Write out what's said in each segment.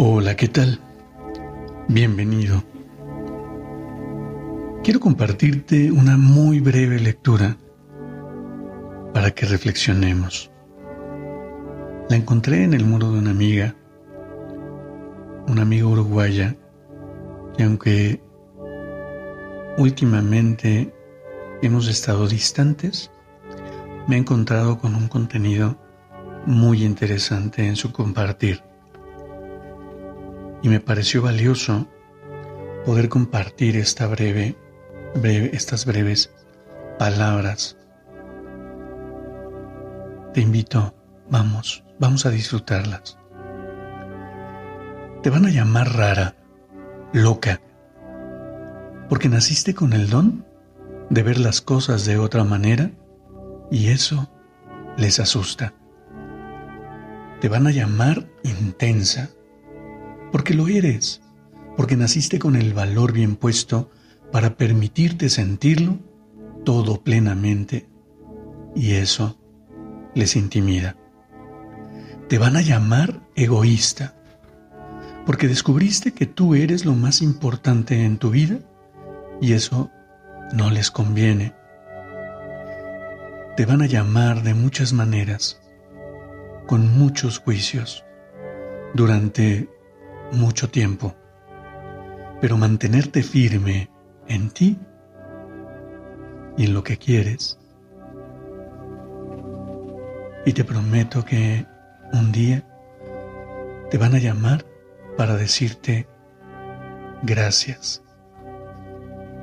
Hola, ¿qué tal? Bienvenido. Quiero compartirte una muy breve lectura para que reflexionemos. La encontré en el muro de una amiga, una amiga uruguaya, que aunque últimamente hemos estado distantes, me he encontrado con un contenido muy interesante en su compartir y me pareció valioso poder compartir esta breve, estas breves palabras. Te invito, vamos, vamos a disfrutarlas. Te van a llamar rara, loca, porque naciste con el don de ver las cosas de otra manera y eso les asusta. Te van a llamar intensa, porque lo eres, porque naciste con el valor bien puesto para permitirte sentirlo todo plenamente, y eso les intimida. Te van a llamar egoísta, porque descubriste que tú eres lo más importante en tu vida, y eso no les conviene. Te van a llamar de muchas maneras, con muchos juicios, durante mucho tiempo, pero mantenerte firme en ti y en lo que quieres. Y te prometo que un día te van a llamar para decirte gracias.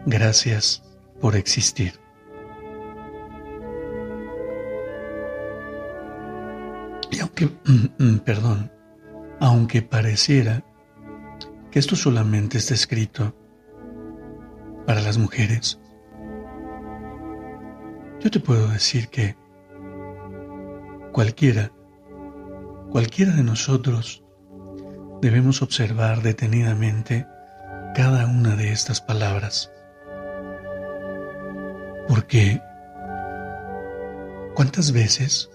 Gracias por existir. Y aunque, perdón, aunque pareciera que esto solamente está escrito para las mujeres. Yo te puedo decir que cualquiera, cualquiera de nosotros debemos observar detenidamente cada una de estas palabras. Porque ¿cuántas veces,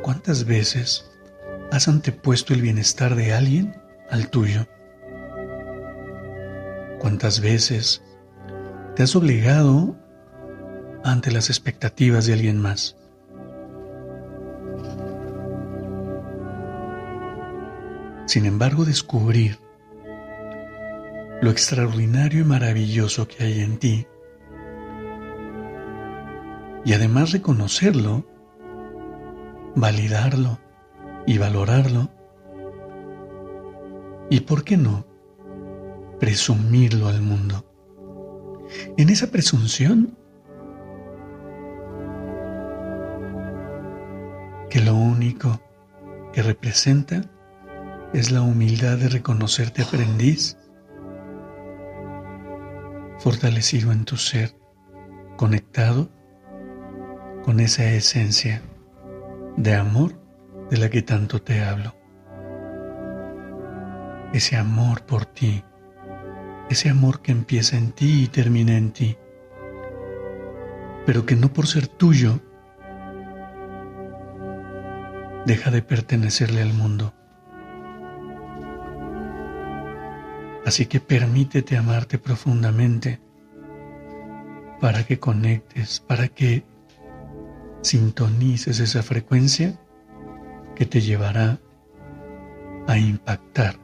cuántas veces has antepuesto el bienestar de alguien al tuyo? ¿Cuántas veces te has obligado ante las expectativas de alguien más? Sin embargo, descubrir lo extraordinario y maravilloso que hay en ti y además reconocerlo, validarlo y valorarlo. ¿Y por qué no? Presumirlo al mundo. En esa presunción que lo único que representa es la humildad de reconocerte aprendiz, fortalecido en tu ser, conectado con esa esencia de amor de la que tanto te hablo. Ese amor por ti, ese amor que empieza en ti y termina en ti, pero que no por ser tuyo deja de pertenecerle al mundo. Así que permítete amarte profundamente para que conectes, para que sintonices esa frecuencia que te llevará a impactar